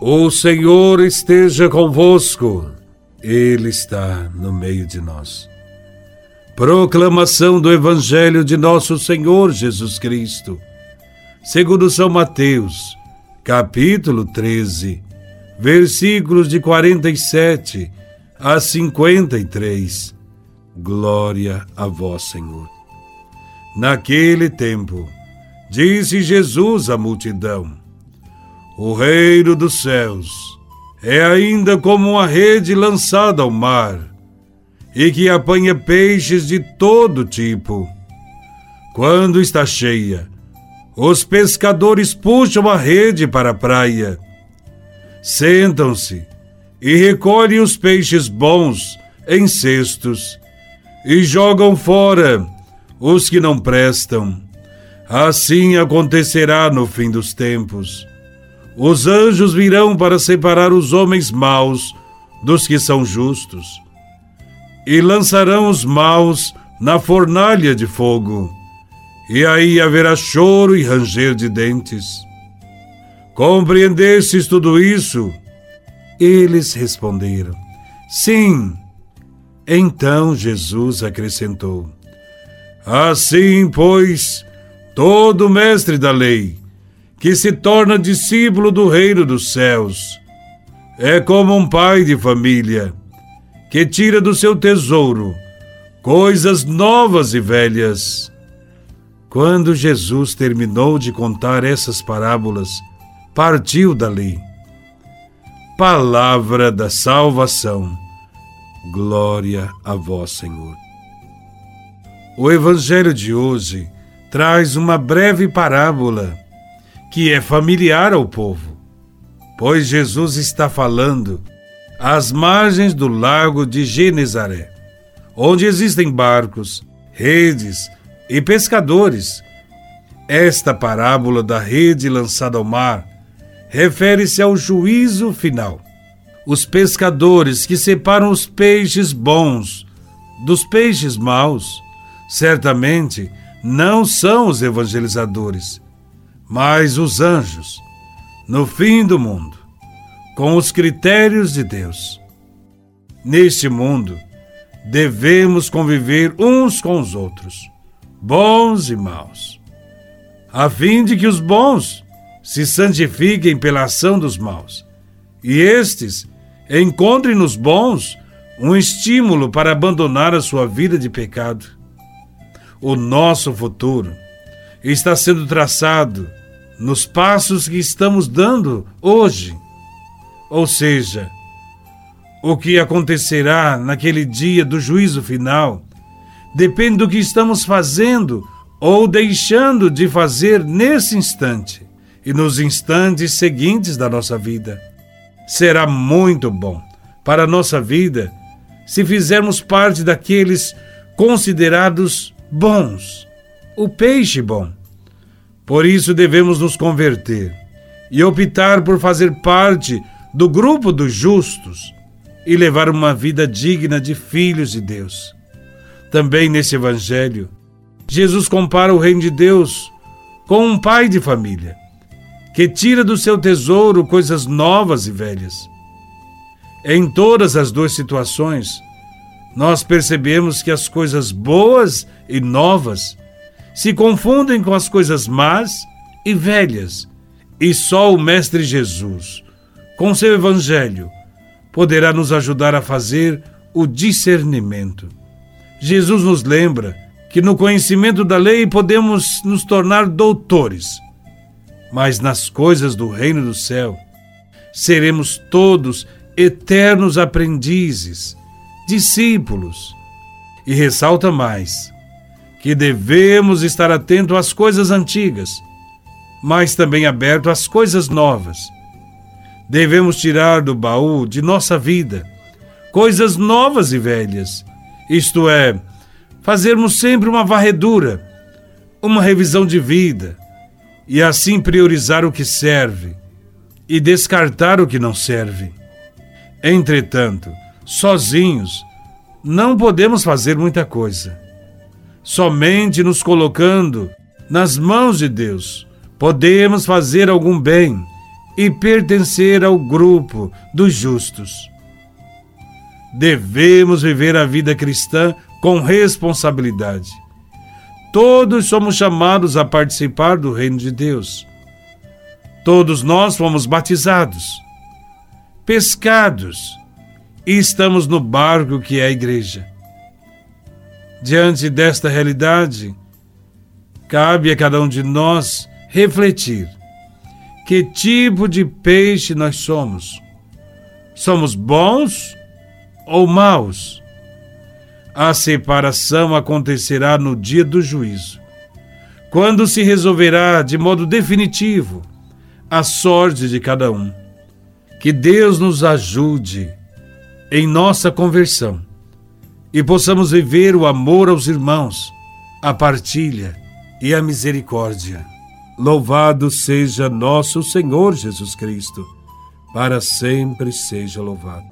O Senhor esteja convosco, Ele está no meio de nós. Proclamação do Evangelho de Nosso Senhor Jesus Cristo, segundo São Mateus, capítulo 13, versículos de 47 a 53. Glória a Vós, Senhor. Naquele tempo, disse Jesus à multidão: o reino dos céus é ainda como uma rede lançada ao mar e que apanha peixes de todo tipo. Quando está cheia, os pescadores puxam a rede para a praia, sentam-se e recolhem os peixes bons em cestos e jogam fora os que não prestam. Assim acontecerá no fim dos tempos. Os anjos virão para separar os homens maus dos que são justos, e lançarão os maus na fornalha de fogo, e aí haverá choro e ranger de dentes. Compreendestes tudo isso? Eles responderam: Sim. Então Jesus acrescentou: Assim, pois, todo mestre da lei, que se torna discípulo do reino dos céus. É como um pai de família que tira do seu tesouro coisas novas e velhas. Quando Jesus terminou de contar essas parábolas, partiu dali. Palavra da salvação. Glória a vós, Senhor. O Evangelho de hoje traz uma breve parábola que é familiar ao povo, pois Jesus está falando às margens do lago de Genezaré, onde existem barcos, redes e pescadores. Esta parábola da rede lançada ao mar refere-se ao juízo final. Os pescadores que separam os peixes bons dos peixes maus certamente não são os evangelizadores, mas os anjos, no fim do mundo, com os critérios de Deus. Neste mundo, devemos conviver uns com os outros, bons e maus, a fim de que os bons se santifiquem pela ação dos maus, e estes encontrem nos bons um estímulo para abandonar a sua vida de pecado. O nosso futuro está sendo traçado nos passos que estamos dando hoje. Ou seja, o que acontecerá naquele dia do juízo final depende do que estamos fazendo ou deixando de fazer nesse instante e nos instantes seguintes da nossa vida. Será muito bom para a nossa vida se fizermos parte daqueles considerados bons o peixe bom. Por isso devemos nos converter e optar por fazer parte do grupo dos justos e levar uma vida digna de filhos de Deus. Também nesse Evangelho, Jesus compara o reino de Deus com um pai de família que tira do seu tesouro coisas novas e velhas. Em todas as duas situações, nós percebemos que as coisas boas e novas se confundem com as coisas más e velhas, e só o Mestre Jesus, com seu Evangelho, poderá nos ajudar a fazer o discernimento. Jesus nos lembra que no conhecimento da lei podemos nos tornar doutores, mas nas coisas do reino do céu seremos todos eternos aprendizes, discípulos. E ressalta mais: que devemos estar atento às coisas antigas, mas também aberto às coisas novas. Devemos tirar do baú de nossa vida coisas novas e velhas, isto é, fazermos sempre uma varredura, uma revisão de vida, e assim priorizar o que serve e descartar o que não serve. Entretanto, sozinhos, não podemos fazer muita coisa. Somente nos colocando nas mãos de Deus podemos fazer algum bem e pertencer ao grupo dos justos. Devemos viver a vida cristã com responsabilidade. Todos somos chamados a participar do reino de Deus. Todos nós fomos batizados, pescados e estamos no barco que é a igreja. Diante desta realidade, cabe a cada um de nós refletir que tipo de peixe nós somos. Somos bons ou maus? A separação acontecerá no dia do juízo, quando se resolverá de modo definitivo a sorte de cada um. Que Deus nos ajude em nossa conversão e possamos viver o amor aos irmãos, a partilha e a misericórdia. Louvado seja nosso Senhor Jesus Cristo, para sempre seja louvado.